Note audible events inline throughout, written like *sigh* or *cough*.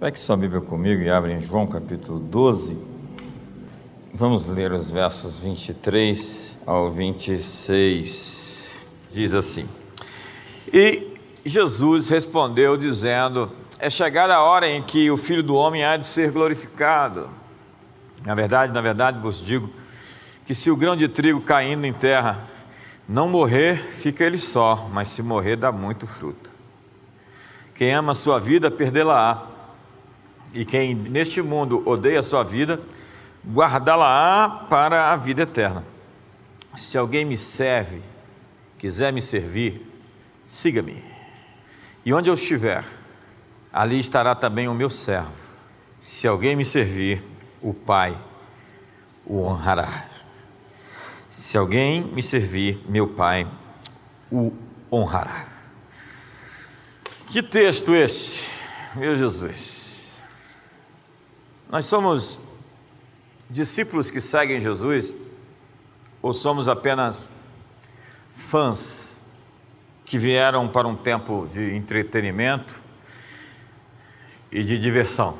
Pegue sua Bíblia comigo e abre em João capítulo 12. Vamos ler os versos 23 ao 26. Diz assim: E Jesus respondeu, dizendo: É chegada a hora em que o filho do homem há de ser glorificado. Na verdade, na verdade vos digo que se o grão de trigo caindo em terra não morrer, fica ele só, mas se morrer, dá muito fruto. Quem ama a sua vida, perdê-la-á. E quem neste mundo odeia a sua vida, guardá-la-á para a vida eterna. Se alguém me serve, quiser me servir, siga-me. E onde eu estiver, ali estará também o meu servo. Se alguém me servir, o Pai o honrará. Se alguém me servir, meu Pai o honrará. Que texto este, meu Jesus. Nós somos discípulos que seguem Jesus ou somos apenas fãs que vieram para um tempo de entretenimento e de diversão?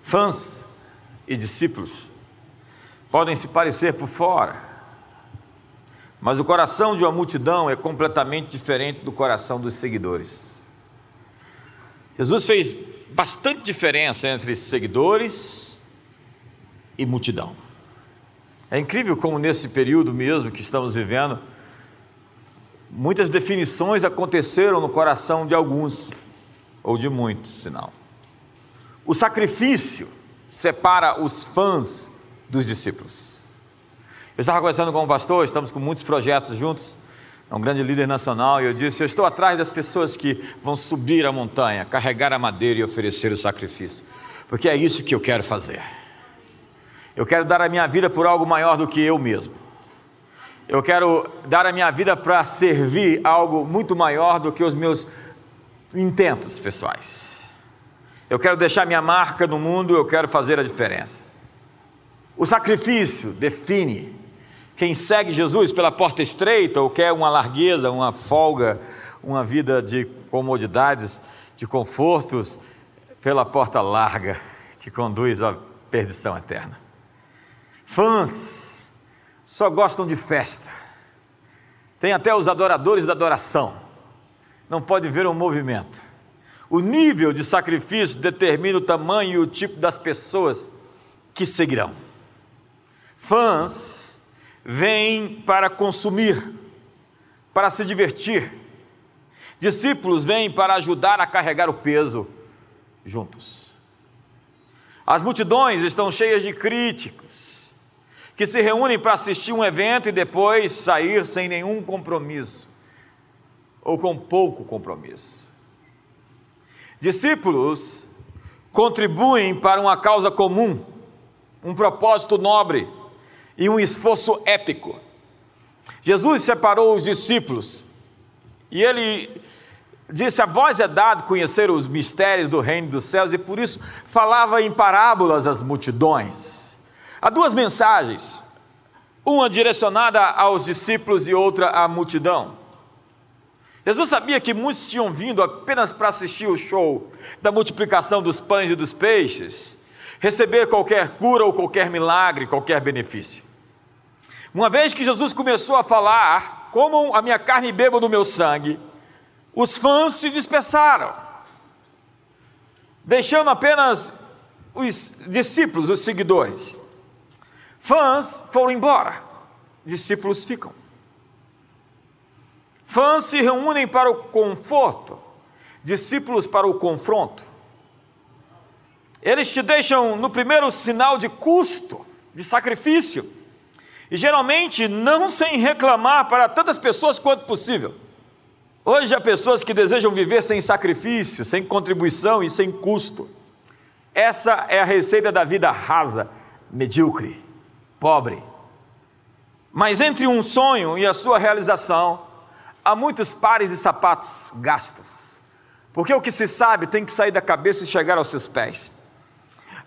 Fãs e discípulos podem se parecer por fora, mas o coração de uma multidão é completamente diferente do coração dos seguidores. Jesus fez bastante diferença entre seguidores e multidão. É incrível como nesse período mesmo que estamos vivendo, muitas definições aconteceram no coração de alguns, ou de muitos, senão. O sacrifício separa os fãs dos discípulos. Eu estava conversando com um pastor, estamos com muitos projetos juntos, é um grande líder nacional, e eu disse: Eu estou atrás das pessoas que vão subir a montanha, carregar a madeira e oferecer o sacrifício, porque é isso que eu quero fazer. Eu quero dar a minha vida por algo maior do que eu mesmo. Eu quero dar a minha vida para servir algo muito maior do que os meus intentos pessoais. Eu quero deixar minha marca no mundo, eu quero fazer a diferença. O sacrifício define quem segue Jesus pela porta estreita ou quer uma largueza, uma folga, uma vida de comodidades, de confortos, pela porta larga que conduz à perdição eterna. Fãs só gostam de festa. Tem até os adoradores da adoração. Não pode ver um movimento. O nível de sacrifício determina o tamanho e o tipo das pessoas que seguirão. Fãs vêm para consumir, para se divertir. Discípulos vêm para ajudar a carregar o peso juntos. As multidões estão cheias de críticos, que se reúnem para assistir um evento e depois sair sem nenhum compromisso, ou com pouco compromisso. Discípulos contribuem para uma causa comum, um propósito nobre e um esforço épico. Jesus separou os discípulos e ele disse: A vós é dado conhecer os mistérios do reino dos céus, e por isso falava em parábolas às multidões. Há duas mensagens, uma direcionada aos discípulos e outra à multidão. Jesus sabia que muitos tinham vindo apenas para assistir o show da multiplicação dos pães e dos peixes, receber qualquer cura ou qualquer milagre, qualquer benefício. Uma vez que Jesus começou a falar, comam a minha carne bebam do meu sangue, os fãs se dispersaram, deixando apenas os discípulos, os seguidores. Fãs foram embora, discípulos ficam. Fãs se reúnem para o conforto, discípulos para o confronto. Eles te deixam no primeiro sinal de custo, de sacrifício e geralmente não sem reclamar para tantas pessoas quanto possível. Hoje há pessoas que desejam viver sem sacrifício, sem contribuição e sem custo. Essa é a receita da vida rasa, medíocre, pobre. Mas entre um sonho e a sua realização, há muitos pares de sapatos gastos. Porque o que se sabe tem que sair da cabeça e chegar aos seus pés.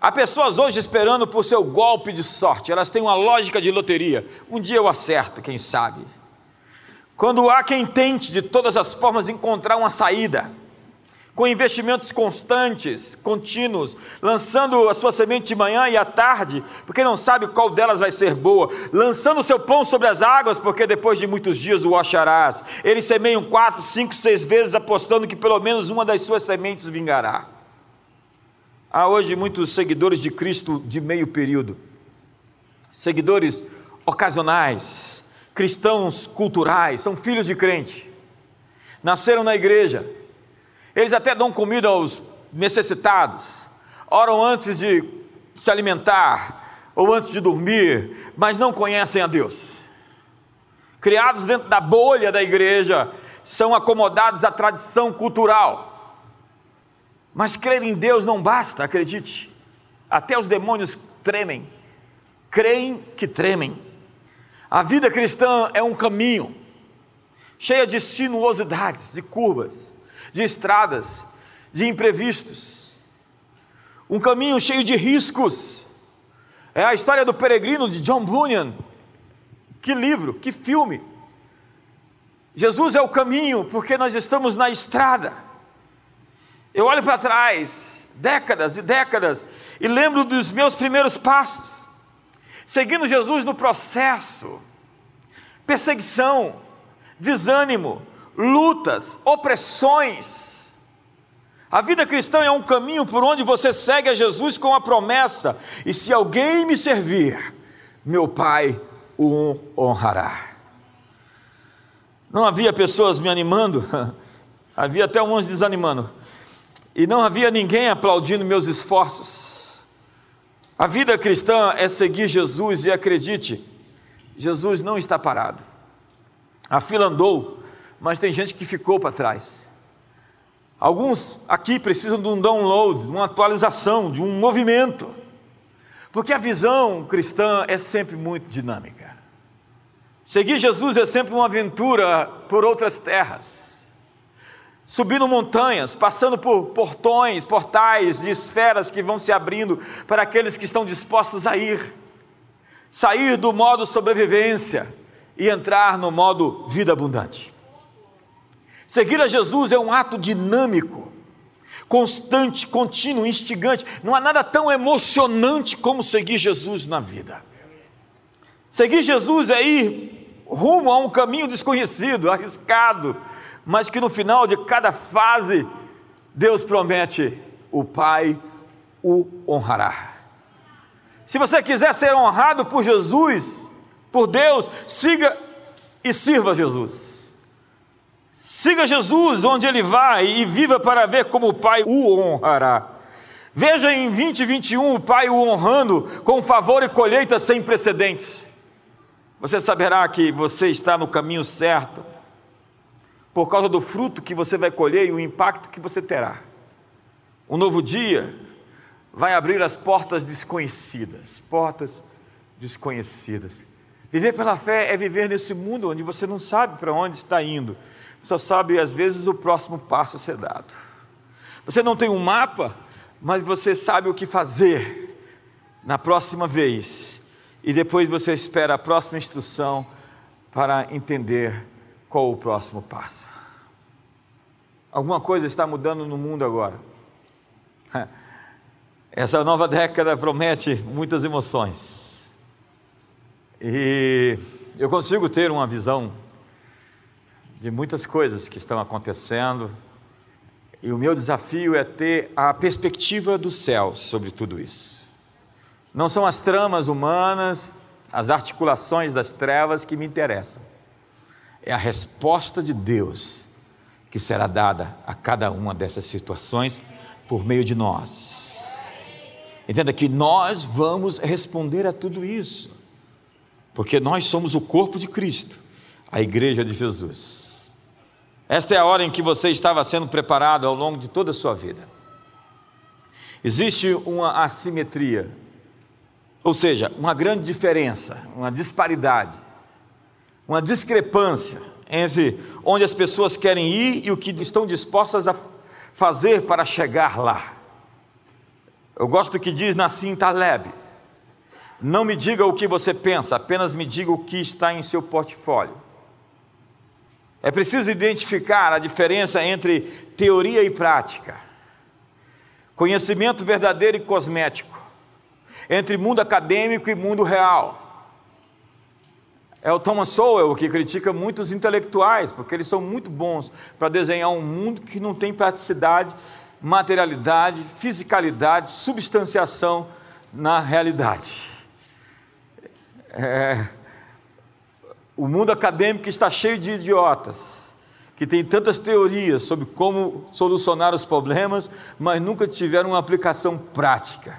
Há pessoas hoje esperando por seu golpe de sorte, elas têm uma lógica de loteria. Um dia eu acerto, quem sabe. Quando há quem tente de todas as formas encontrar uma saída, com investimentos constantes, contínuos, lançando a sua semente de manhã e à tarde, porque não sabe qual delas vai ser boa, lançando o seu pão sobre as águas, porque depois de muitos dias o acharás. Eles semeiam quatro, cinco, seis vezes, apostando que pelo menos uma das suas sementes vingará. Há hoje muitos seguidores de Cristo de meio período, seguidores ocasionais, cristãos culturais, são filhos de crente, nasceram na igreja, eles até dão comida aos necessitados, oram antes de se alimentar ou antes de dormir, mas não conhecem a Deus. Criados dentro da bolha da igreja, são acomodados à tradição cultural. Mas crer em Deus não basta, acredite. Até os demônios tremem, creem que tremem. A vida cristã é um caminho cheia de sinuosidades, de curvas de estradas, de imprevistos, um caminho cheio de riscos. É a história do peregrino de John Bunyan. Que livro, que filme. Jesus é o caminho, porque nós estamos na estrada. Eu olho para trás, décadas e décadas, e lembro dos meus primeiros passos, seguindo Jesus no processo, perseguição, desânimo, lutas, opressões. A vida cristã é um caminho por onde você segue a Jesus com a promessa: e se alguém me servir, meu Pai o honrará. Não havia pessoas me animando, *laughs* havia até uns desanimando, e não havia ninguém aplaudindo meus esforços. A vida cristã é seguir Jesus e acredite, Jesus não está parado. A fila andou, mas tem gente que ficou para trás. Alguns aqui precisam de um download, de uma atualização, de um movimento, porque a visão cristã é sempre muito dinâmica. Seguir Jesus é sempre uma aventura por outras terras, subindo montanhas, passando por portões, portais de esferas que vão se abrindo para aqueles que estão dispostos a ir, sair do modo sobrevivência e entrar no modo vida abundante. Seguir a Jesus é um ato dinâmico, constante, contínuo, instigante. Não há nada tão emocionante como seguir Jesus na vida. Seguir Jesus é ir rumo a um caminho desconhecido, arriscado, mas que no final de cada fase, Deus promete: o Pai o honrará. Se você quiser ser honrado por Jesus, por Deus, siga e sirva Jesus. Siga Jesus onde ele vai e viva para ver como o Pai o honrará. Veja em 2021 o Pai o honrando com favor e colheita sem precedentes. Você saberá que você está no caminho certo, por causa do fruto que você vai colher e o impacto que você terá. Um novo dia vai abrir as portas desconhecidas portas desconhecidas. Viver pela fé é viver nesse mundo onde você não sabe para onde está indo só sabe às vezes o próximo passo a ser dado. Você não tem um mapa, mas você sabe o que fazer na próxima vez. E depois você espera a próxima instrução para entender qual o próximo passo. Alguma coisa está mudando no mundo agora. *laughs* Essa nova década promete muitas emoções. E eu consigo ter uma visão de muitas coisas que estão acontecendo, e o meu desafio é ter a perspectiva do céu sobre tudo isso. Não são as tramas humanas, as articulações das trevas que me interessam. É a resposta de Deus que será dada a cada uma dessas situações por meio de nós. Entenda que nós vamos responder a tudo isso, porque nós somos o corpo de Cristo, a igreja de Jesus. Esta é a hora em que você estava sendo preparado ao longo de toda a sua vida. Existe uma assimetria, ou seja, uma grande diferença, uma disparidade, uma discrepância entre onde as pessoas querem ir e o que estão dispostas a fazer para chegar lá. Eu gosto do que diz Nassim Taleb: Não me diga o que você pensa, apenas me diga o que está em seu portfólio. É preciso identificar a diferença entre teoria e prática, conhecimento verdadeiro e cosmético, entre mundo acadêmico e mundo real. É o Thomas Sowell que critica muitos intelectuais, porque eles são muito bons para desenhar um mundo que não tem praticidade, materialidade, fisicalidade, substanciação na realidade. É, o mundo acadêmico está cheio de idiotas, que tem tantas teorias sobre como solucionar os problemas, mas nunca tiveram uma aplicação prática.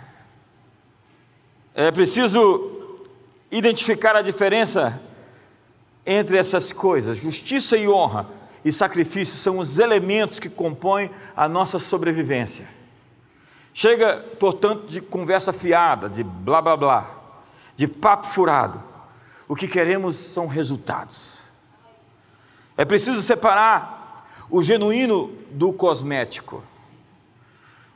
É preciso identificar a diferença entre essas coisas. Justiça e honra e sacrifício são os elementos que compõem a nossa sobrevivência. Chega, portanto, de conversa fiada, de blá blá blá, de papo furado o que queremos são resultados. É preciso separar o genuíno do cosmético.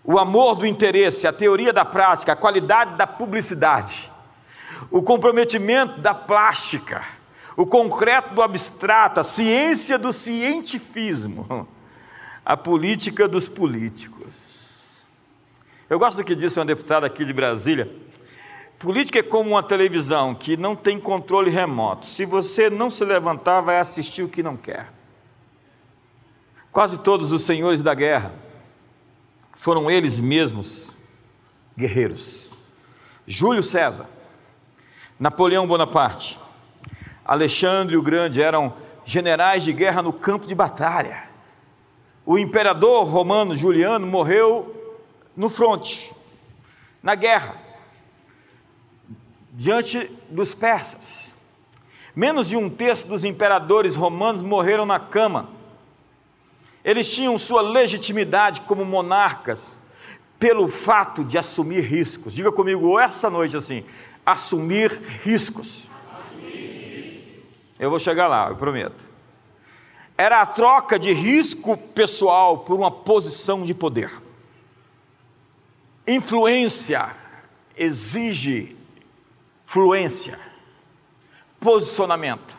O amor do interesse, a teoria da prática, a qualidade da publicidade, o comprometimento da plástica, o concreto do abstrato, a ciência do cientifismo, *laughs* a política dos políticos. Eu gosto do que disse uma deputada aqui de Brasília, Política é como uma televisão que não tem controle remoto. Se você não se levantar, vai assistir o que não quer. Quase todos os senhores da guerra foram eles mesmos guerreiros. Júlio César, Napoleão Bonaparte, Alexandre o Grande eram generais de guerra no campo de batalha. O imperador romano Juliano morreu no fronte, na guerra diante dos persas. Menos de um terço dos imperadores romanos morreram na cama. Eles tinham sua legitimidade como monarcas pelo fato de assumir riscos. Diga comigo essa noite assim: assumir riscos. Eu vou chegar lá, eu prometo. Era a troca de risco pessoal por uma posição de poder. Influência exige fluência, posicionamento.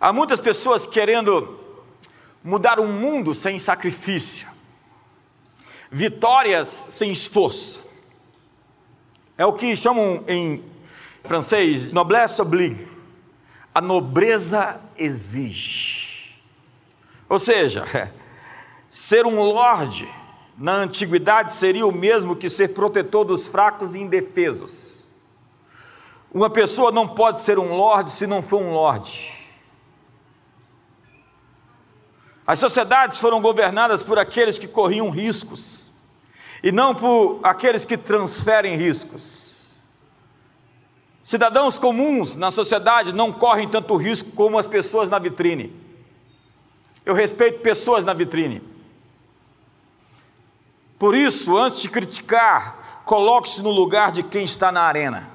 Há muitas pessoas querendo mudar o mundo sem sacrifício, vitórias sem esforço. É o que chamam em francês noblesse oblige. A nobreza exige. Ou seja, *laughs* ser um lorde na antiguidade seria o mesmo que ser protetor dos fracos e indefesos. Uma pessoa não pode ser um lorde se não for um lorde. As sociedades foram governadas por aqueles que corriam riscos e não por aqueles que transferem riscos. Cidadãos comuns na sociedade não correm tanto risco como as pessoas na vitrine. Eu respeito pessoas na vitrine. Por isso, antes de criticar, coloque-se no lugar de quem está na arena.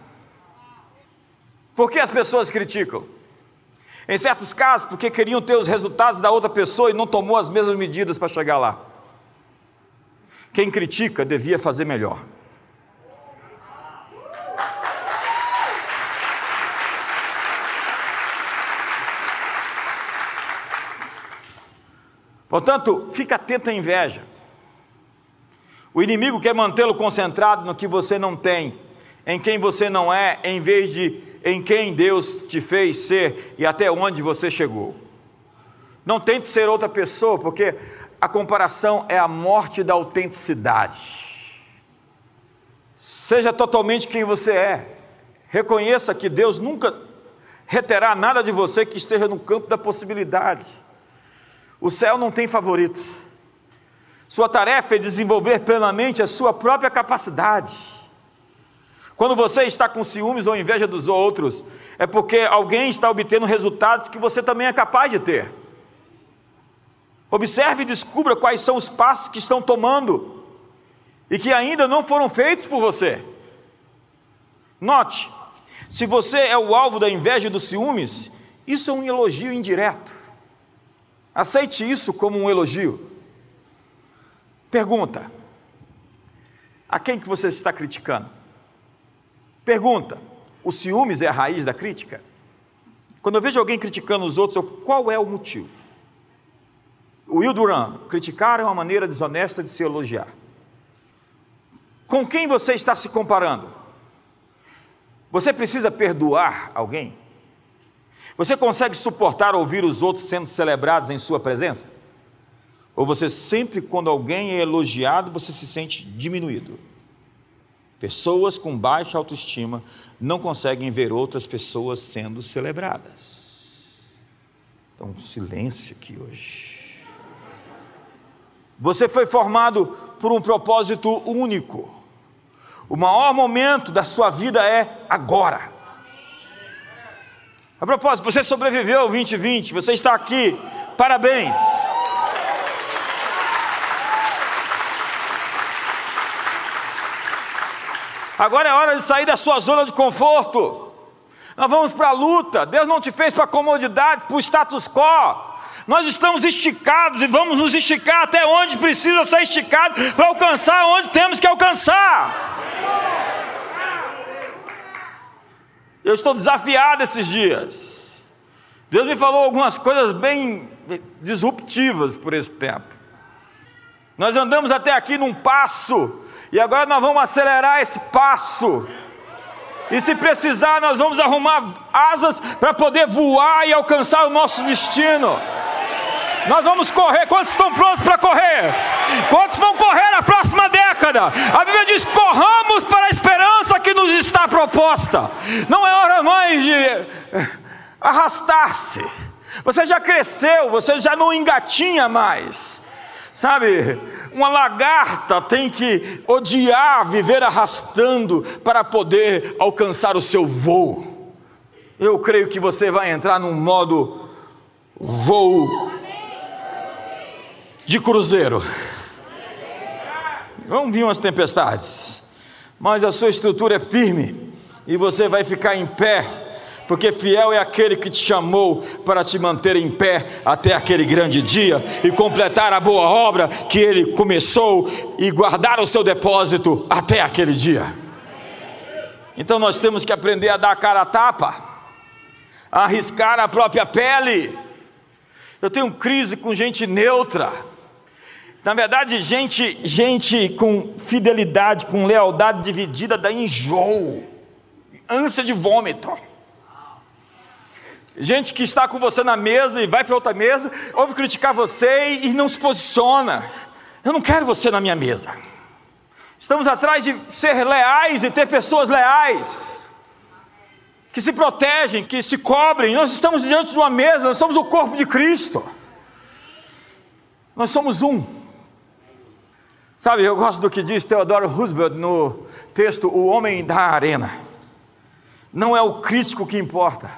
Por que as pessoas criticam? Em certos casos, porque queriam ter os resultados da outra pessoa e não tomou as mesmas medidas para chegar lá. Quem critica devia fazer melhor. Portanto, fica atento à inveja. O inimigo quer mantê-lo concentrado no que você não tem, em quem você não é, em vez de em quem Deus te fez ser e até onde você chegou. Não tente ser outra pessoa, porque a comparação é a morte da autenticidade. Seja totalmente quem você é. Reconheça que Deus nunca reterá nada de você que esteja no campo da possibilidade. O céu não tem favoritos. Sua tarefa é desenvolver plenamente a sua própria capacidade. Quando você está com ciúmes ou inveja dos outros, é porque alguém está obtendo resultados que você também é capaz de ter. Observe e descubra quais são os passos que estão tomando e que ainda não foram feitos por você. Note, se você é o alvo da inveja e dos ciúmes, isso é um elogio indireto. Aceite isso como um elogio. Pergunta: a quem que você está criticando? Pergunta: o ciúmes é a raiz da crítica? Quando eu vejo alguém criticando os outros, eu, qual é o motivo? Will Duran, criticar é uma maneira desonesta de se elogiar. Com quem você está se comparando? Você precisa perdoar alguém? Você consegue suportar ouvir os outros sendo celebrados em sua presença? Ou você sempre, quando alguém é elogiado, você se sente diminuído? Pessoas com baixa autoestima não conseguem ver outras pessoas sendo celebradas. Então, silêncio aqui hoje. Você foi formado por um propósito único. O maior momento da sua vida é agora. A propósito, você sobreviveu ao 2020, você está aqui, parabéns. Agora é hora de sair da sua zona de conforto. Nós vamos para a luta. Deus não te fez para comodidade, para o status quo. Nós estamos esticados e vamos nos esticar até onde precisa ser esticado para alcançar onde temos que alcançar. Eu estou desafiado esses dias. Deus me falou algumas coisas bem disruptivas por esse tempo. Nós andamos até aqui num passo, e agora nós vamos acelerar esse passo. E se precisar, nós vamos arrumar asas para poder voar e alcançar o nosso destino. Nós vamos correr. Quantos estão prontos para correr? Quantos vão correr na próxima década? A Bíblia diz: corramos para a esperança que nos está proposta. Não é hora mais de eh, arrastar-se. Você já cresceu, você já não engatinha mais. Sabe, uma lagarta tem que odiar viver arrastando para poder alcançar o seu voo. Eu creio que você vai entrar num modo voo de cruzeiro. Vão vir umas tempestades, mas a sua estrutura é firme e você vai ficar em pé, porque fiel é aquele que te chamou para te manter em pé até aquele grande dia e completar a boa obra que ele começou e guardar o seu depósito até aquele dia. Então nós temos que aprender a dar a cara a tapa, a arriscar a própria pele. Eu tenho crise com gente neutra na verdade, gente, gente com fidelidade, com lealdade dividida dá enjoo, ânsia de vômito. Gente que está com você na mesa e vai para outra mesa, ouve criticar você e não se posiciona. Eu não quero você na minha mesa. Estamos atrás de ser leais e ter pessoas leais, que se protegem, que se cobrem. Nós estamos diante de uma mesa, nós somos o corpo de Cristo. Nós somos um. Sabe, eu gosto do que diz Theodore Roosevelt no texto O Homem da Arena. Não é o crítico que importa,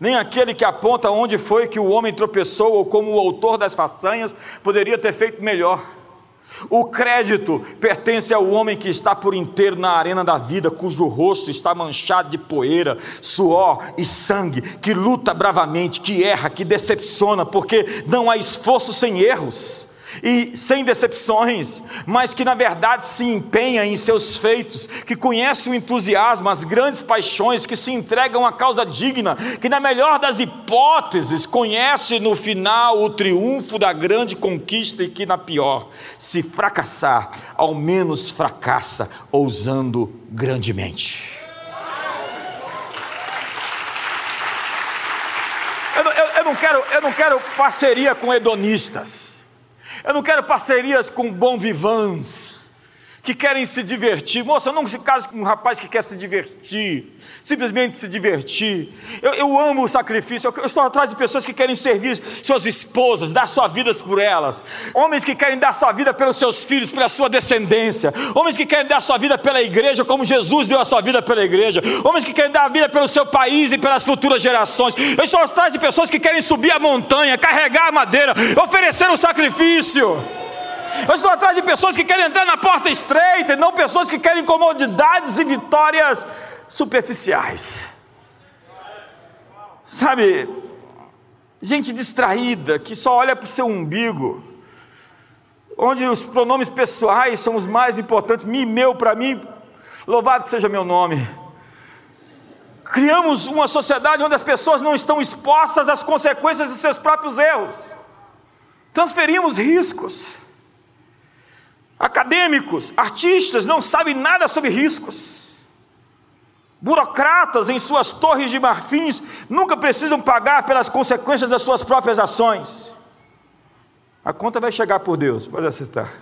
nem aquele que aponta onde foi que o homem tropeçou ou como o autor das façanhas poderia ter feito melhor. O crédito pertence ao homem que está por inteiro na arena da vida, cujo rosto está manchado de poeira, suor e sangue, que luta bravamente, que erra, que decepciona, porque não há esforço sem erros e sem decepções, mas que na verdade se empenha em seus feitos, que conhece o entusiasmo, as grandes paixões, que se entregam à causa digna, que na melhor das hipóteses conhece no final o triunfo da grande conquista e que na pior, se fracassar, ao menos fracassa ousando grandemente. Eu, eu, eu, não quero, eu não quero parceria com hedonistas. Eu não quero parcerias com bom vivans que querem se divertir. Moça, não se case com um rapaz que quer se divertir, simplesmente se divertir. Eu, eu amo o sacrifício, eu, eu, estou atrás de pessoas que querem servir suas esposas, dar sua vida por elas. Homens que querem dar sua vida pelos seus filhos, pela sua descendência. Homens que querem dar sua vida pela igreja, como Jesus deu a sua vida pela igreja. Homens que querem dar a vida pelo seu país e pelas futuras gerações. Eu estou atrás de pessoas que querem subir a montanha, carregar a madeira, oferecer um sacrifício. Eu estou atrás de pessoas que querem entrar na porta estreita, e não pessoas que querem comodidades e vitórias superficiais. Sabe, gente distraída que só olha para o seu umbigo, onde os pronomes pessoais são os mais importantes, me, meu, para mim, louvado seja meu nome. Criamos uma sociedade onde as pessoas não estão expostas às consequências dos seus próprios erros. Transferimos riscos. Acadêmicos, artistas não sabem nada sobre riscos. Burocratas em suas torres de marfins nunca precisam pagar pelas consequências das suas próprias ações. A conta vai chegar por Deus, pode aceitar.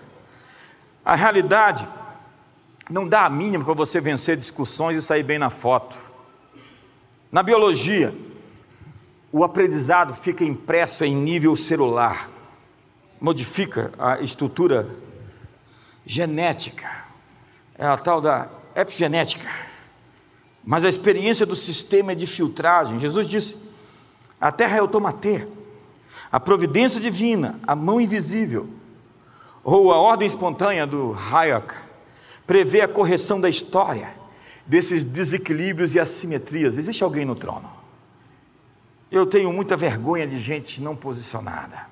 A realidade não dá a mínima para você vencer discussões e sair bem na foto. Na biologia, o aprendizado fica impresso em nível celular, modifica a estrutura genética, é a tal da epigenética. Mas a experiência do sistema é de filtragem. Jesus disse: a terra é o tomatê, a providência divina, a mão invisível, ou a ordem espontânea do Hayek, prevê a correção da história desses desequilíbrios e assimetrias. Existe alguém no trono? Eu tenho muita vergonha de gente não posicionada.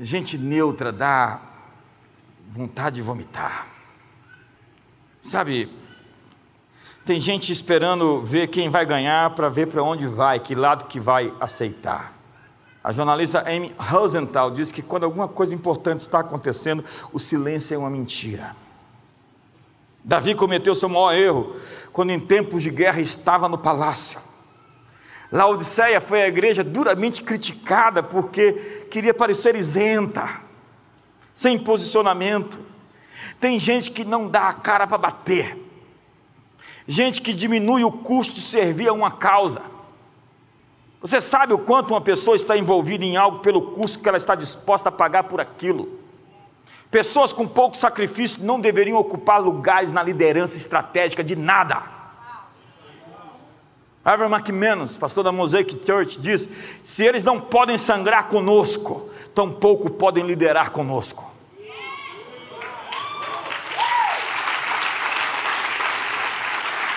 Gente neutra dá vontade de vomitar. Sabe, tem gente esperando ver quem vai ganhar para ver para onde vai, que lado que vai aceitar. A jornalista Amy Rosenthal diz que quando alguma coisa importante está acontecendo, o silêncio é uma mentira. Davi cometeu seu maior erro quando, em tempos de guerra, estava no palácio. Laodiceia foi a igreja duramente criticada porque queria parecer isenta, sem posicionamento. Tem gente que não dá a cara para bater, gente que diminui o custo de servir a uma causa. Você sabe o quanto uma pessoa está envolvida em algo pelo custo que ela está disposta a pagar por aquilo. Pessoas com pouco sacrifício não deveriam ocupar lugares na liderança estratégica de nada. Ivan McManus, pastor da Mosaic Church, diz: se eles não podem sangrar conosco, tampouco podem liderar conosco.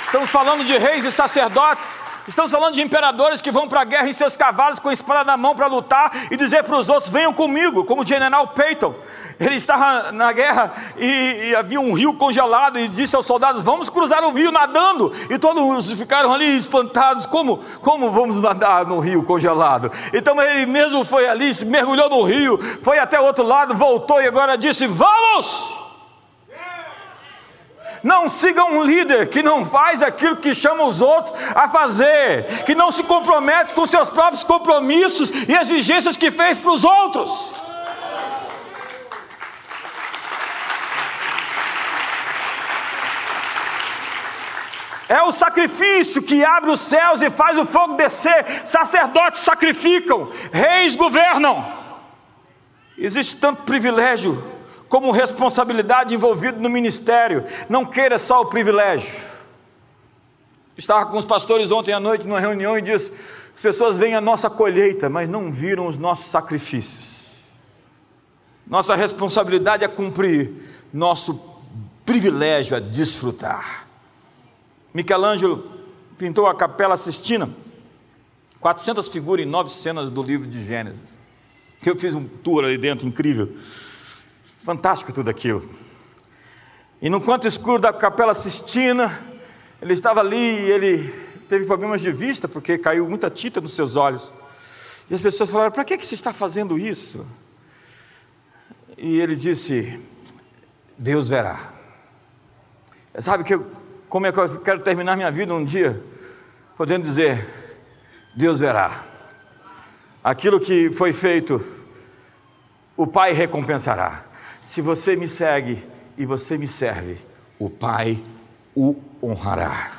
Estamos falando de reis e sacerdotes Estamos falando de imperadores que vão para a guerra em seus cavalos com a espada na mão para lutar e dizer para os outros: venham comigo, como o general Peyton. Ele estava na guerra e, e, havia um rio congelado e disse aos soldados: Vamos cruzar o rio nadando. E todos ficaram ali espantados: Como, como vamos nadar no rio congelado? Então ele mesmo foi ali, se mergulhou no rio, foi até o outro lado, voltou e agora disse: Vamos! Não siga um líder que não faz aquilo que chama os outros a fazer, que não se compromete com seus próprios compromissos e exigências que fez para os outros. É o sacrifício que abre os céus e faz o fogo descer. Sacerdotes sacrificam, reis governam. Existe tanto privilégio como responsabilidade envolvida no ministério. Não queira só o privilégio. Estava com os pastores ontem à noite numa reunião e disse: as pessoas veem a nossa colheita, mas não viram os nossos sacrifícios. Nossa responsabilidade é cumprir, nosso privilégio é desfrutar. Michelangelo pintou a Capela Sistina, 400 figuras em nove cenas do livro de Gênesis. Eu fiz um tour ali dentro incrível. Fantástico tudo aquilo. E no canto escuro da Capela Sistina, ele estava ali e ele teve problemas de vista, porque caiu muita tinta nos seus olhos. E as pessoas falaram: para que, que você está fazendo isso? E ele disse: Deus verá. Sabe que eu, como é que eu quero terminar minha vida um dia? Podendo dizer: Deus verá. Aquilo que foi feito, o Pai recompensará. Se você me segue e você me serve, o Pai o honrará.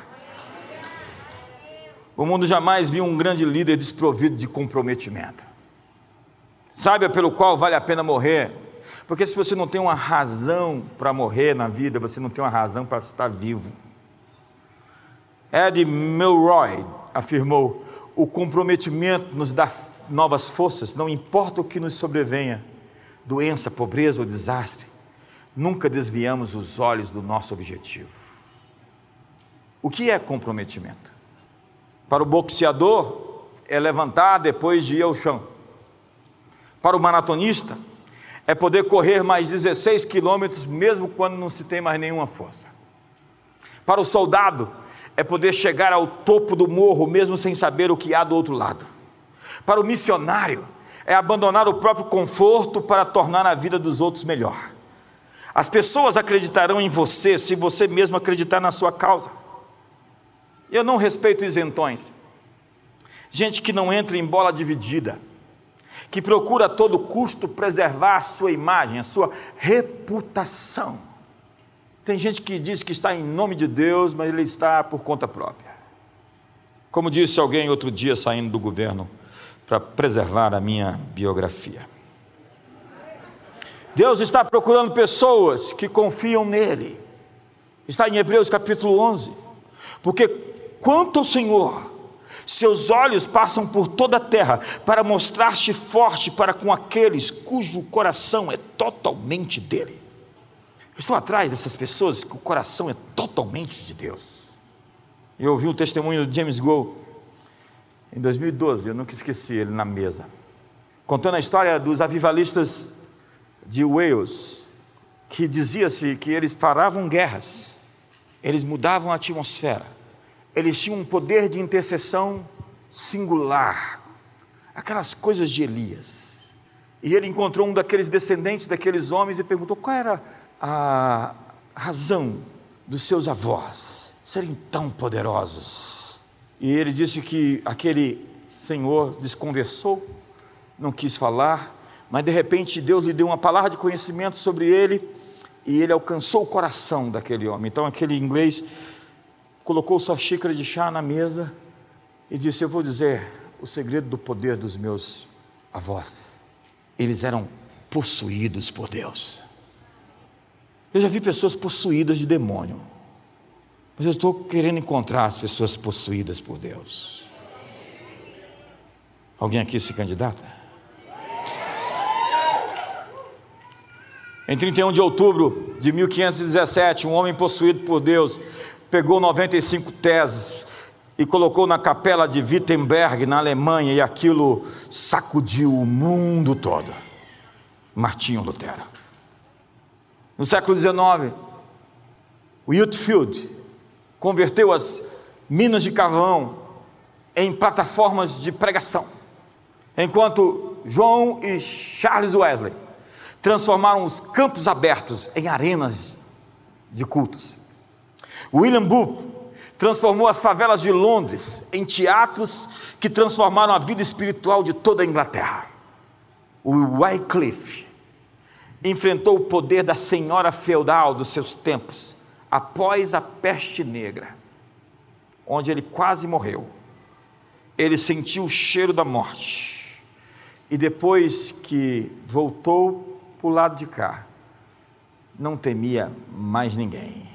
O mundo jamais viu um grande líder desprovido de comprometimento. Saiba pelo qual vale a pena morrer, porque se você não tem uma razão para morrer na vida, você não tem uma razão para estar vivo. Ed Milroy afirmou: o comprometimento nos dá novas forças, não importa o que nos sobrevenha doença, pobreza ou desastre, nunca desviamos os olhos do nosso objetivo. O que é comprometimento? Para o boxeador, é levantar depois de ir ao chão. Para o maratonista, é poder correr mais 16 quilômetros, mesmo quando não se tem mais nenhuma força. Para o soldado, é poder chegar ao topo do morro, mesmo sem saber o que há do outro lado. Para o missionário, é abandonar o próprio conforto para tornar a vida dos outros melhor. As pessoas acreditarão em você se você mesmo acreditar na sua causa. Eu não respeito isentões. Gente que não entra em bola dividida, que procura a todo custo preservar a sua imagem, a sua reputação. Tem gente que diz que está em nome de Deus, mas ele está por conta própria. Como disse alguém outro dia saindo do governo para preservar a minha biografia. Deus está procurando pessoas que confiam nele. Está em Hebreus capítulo 11. Porque quanto ao Senhor, seus olhos passam por toda a terra para mostrar-te forte para com aqueles cujo coração é totalmente dele. Eu estou atrás dessas pessoas que o coração é totalmente de Deus. Eu ouvi um testemunho do James Gold em 2012, eu nunca esqueci ele na mesa, contando a história dos avivalistas de Wales, que dizia-se que eles paravam guerras, eles mudavam a atmosfera, eles tinham um poder de intercessão singular, aquelas coisas de Elias. E ele encontrou um daqueles descendentes daqueles homens e perguntou qual era a razão dos seus avós serem tão poderosos. E ele disse que aquele senhor desconversou, não quis falar, mas de repente Deus lhe deu uma palavra de conhecimento sobre ele e ele alcançou o coração daquele homem. Então aquele inglês colocou sua xícara de chá na mesa e disse: Eu vou dizer o segredo do poder dos meus avós. Eles eram possuídos por Deus. Eu já vi pessoas possuídas de demônio, mas eu estou querendo encontrar as pessoas possuídas por Deus. Alguém aqui se candidata? Em 31 de outubro de 1517, um homem possuído por Deus pegou 95 teses e colocou na capela de Wittenberg, na Alemanha, e aquilo sacudiu o mundo todo. Martinho Lutero. No século XIX, Whitfield converteu as minas de carvão em plataformas de pregação, enquanto João e Charles Wesley transformaram os campos abertos em arenas de cultos. William Booth transformou as favelas de Londres em teatros que transformaram a vida espiritual de toda a Inglaterra. O Wycliffe enfrentou o poder da senhora feudal dos seus tempos, após a peste negra, onde ele quase morreu. Ele sentiu o cheiro da morte, e depois que voltou para o lado de cá, não temia mais ninguém.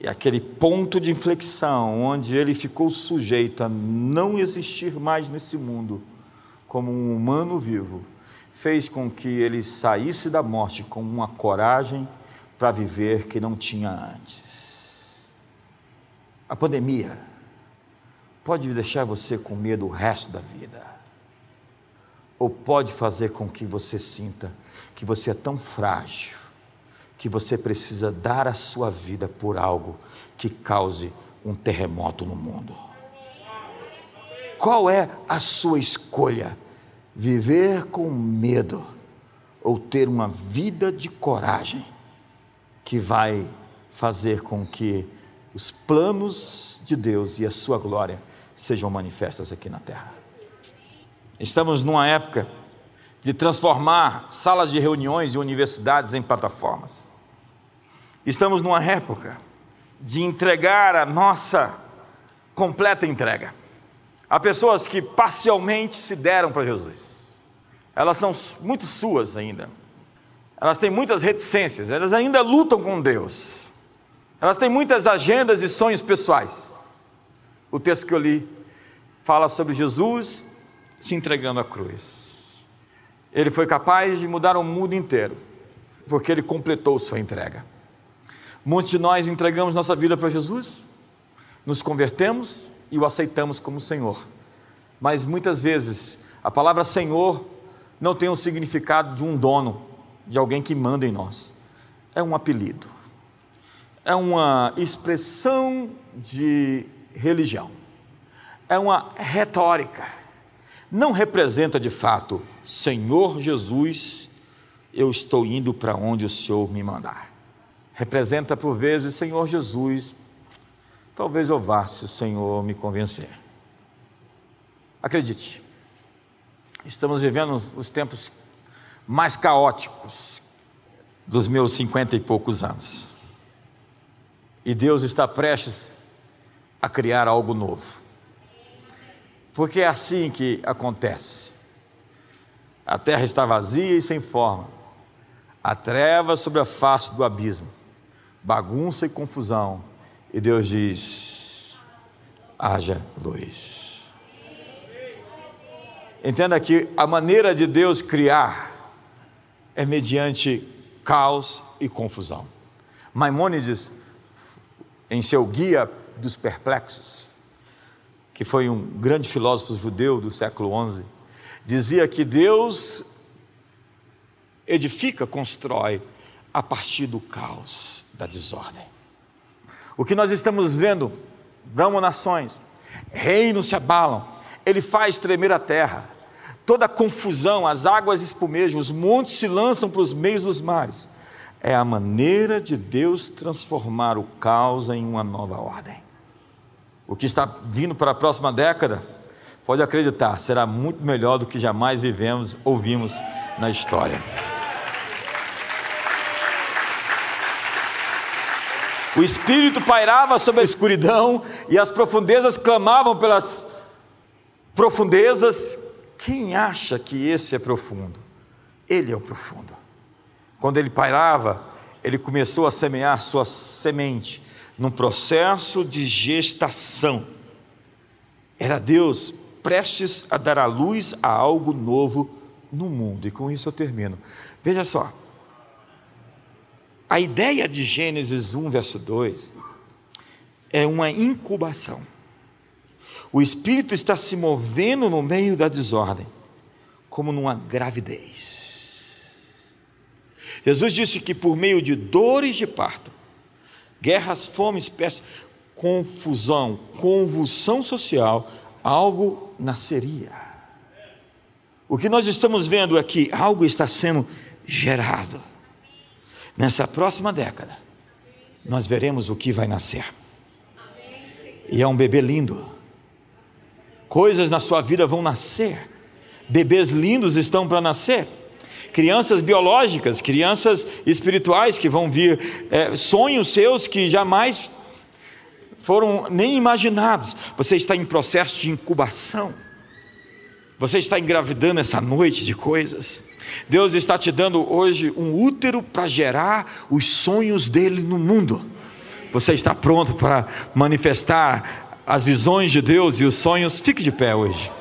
E aquele ponto de inflexão onde ele ficou sujeito a não existir mais nesse mundo como um humano vivo, fez com que ele saísse da morte com uma coragem para viver que não tinha antes. A pandemia pode deixar você com medo o resto da vida, ou pode fazer com que você sinta que você é tão frágil que você precisa dar a sua vida por algo que cause um terremoto no mundo. Qual é a sua escolha? viver com medo ou ter uma vida de coragem que vai fazer com que os planos de Deus e a sua glória sejam manifestas aqui na terra. Estamos numa época de transformar salas de reuniões e universidades em plataformas. Estamos numa época de entregar a nossa completa entrega. Há pessoas que parcialmente se deram para Jesus. Elas são muito suas ainda. Elas têm muitas reticências, elas ainda lutam com Deus. Elas têm muitas agendas e sonhos pessoais. O texto que eu li fala sobre Jesus se entregando à cruz. Ele foi capaz de mudar o mundo inteiro, porque ele completou sua entrega. Muitos de nós entregamos nossa vida para Jesus, nos convertemos, e o aceitamos como Senhor. Mas muitas vezes a palavra Senhor não tem o significado de um dono, de alguém que manda em nós. É um apelido, é uma expressão de religião, é uma retórica não representa de fato, Senhor Jesus, eu estou indo para onde o Senhor me mandar. Representa por vezes, Senhor Jesus, talvez eu vá se o Senhor me convencer. Acredite, estamos vivendo os tempos mais caóticos dos meus cinquenta e poucos anos. E Deus está prestes a criar algo novo. Porque é assim que acontece. A terra está vazia e sem forma. A treva sobre a face do abismo. Bagunça e confusão. E Deus diz: haja luz. Entenda que a maneira de Deus criar é mediante caos e confusão. Maimônides, em seu Guia dos Perplexos, que foi um grande filósofo judeu do século XI, dizia que Deus edifica, constrói a partir do caos, da desordem. O que nós estamos vendo, Brahmo nações, reinos se abalam, ele faz tremer a terra, toda a confusão, as águas espumejam, os montes se lançam para os meios dos mares. É a maneira de Deus transformar o caos em uma nova ordem. O que está vindo para a próxima década, pode acreditar, será muito melhor do que jamais vivemos, ouvimos na história. O Espírito pairava sobre a escuridão e as profundezas clamavam pelas profundezas. Quem acha que esse é profundo? Ele é o profundo. Quando ele pairava, ele começou a semear sua semente num processo de gestação. Era Deus prestes a dar a luz a algo novo no mundo. E com isso eu termino. Veja só. A ideia de Gênesis 1, verso 2 é uma incubação. O espírito está se movendo no meio da desordem, como numa gravidez. Jesus disse que por meio de dores de parto, guerras, fome, espécie, confusão, convulsão social, algo nasceria. O que nós estamos vendo é que algo está sendo gerado. Nessa próxima década, nós veremos o que vai nascer. E é um bebê lindo. Coisas na sua vida vão nascer. Bebês lindos estão para nascer crianças biológicas, crianças espirituais que vão vir, é, sonhos seus que jamais foram nem imaginados. Você está em processo de incubação. Você está engravidando essa noite de coisas. Deus está te dando hoje um útero para gerar os sonhos dele no mundo. Você está pronto para manifestar as visões de Deus e os sonhos? Fique de pé hoje.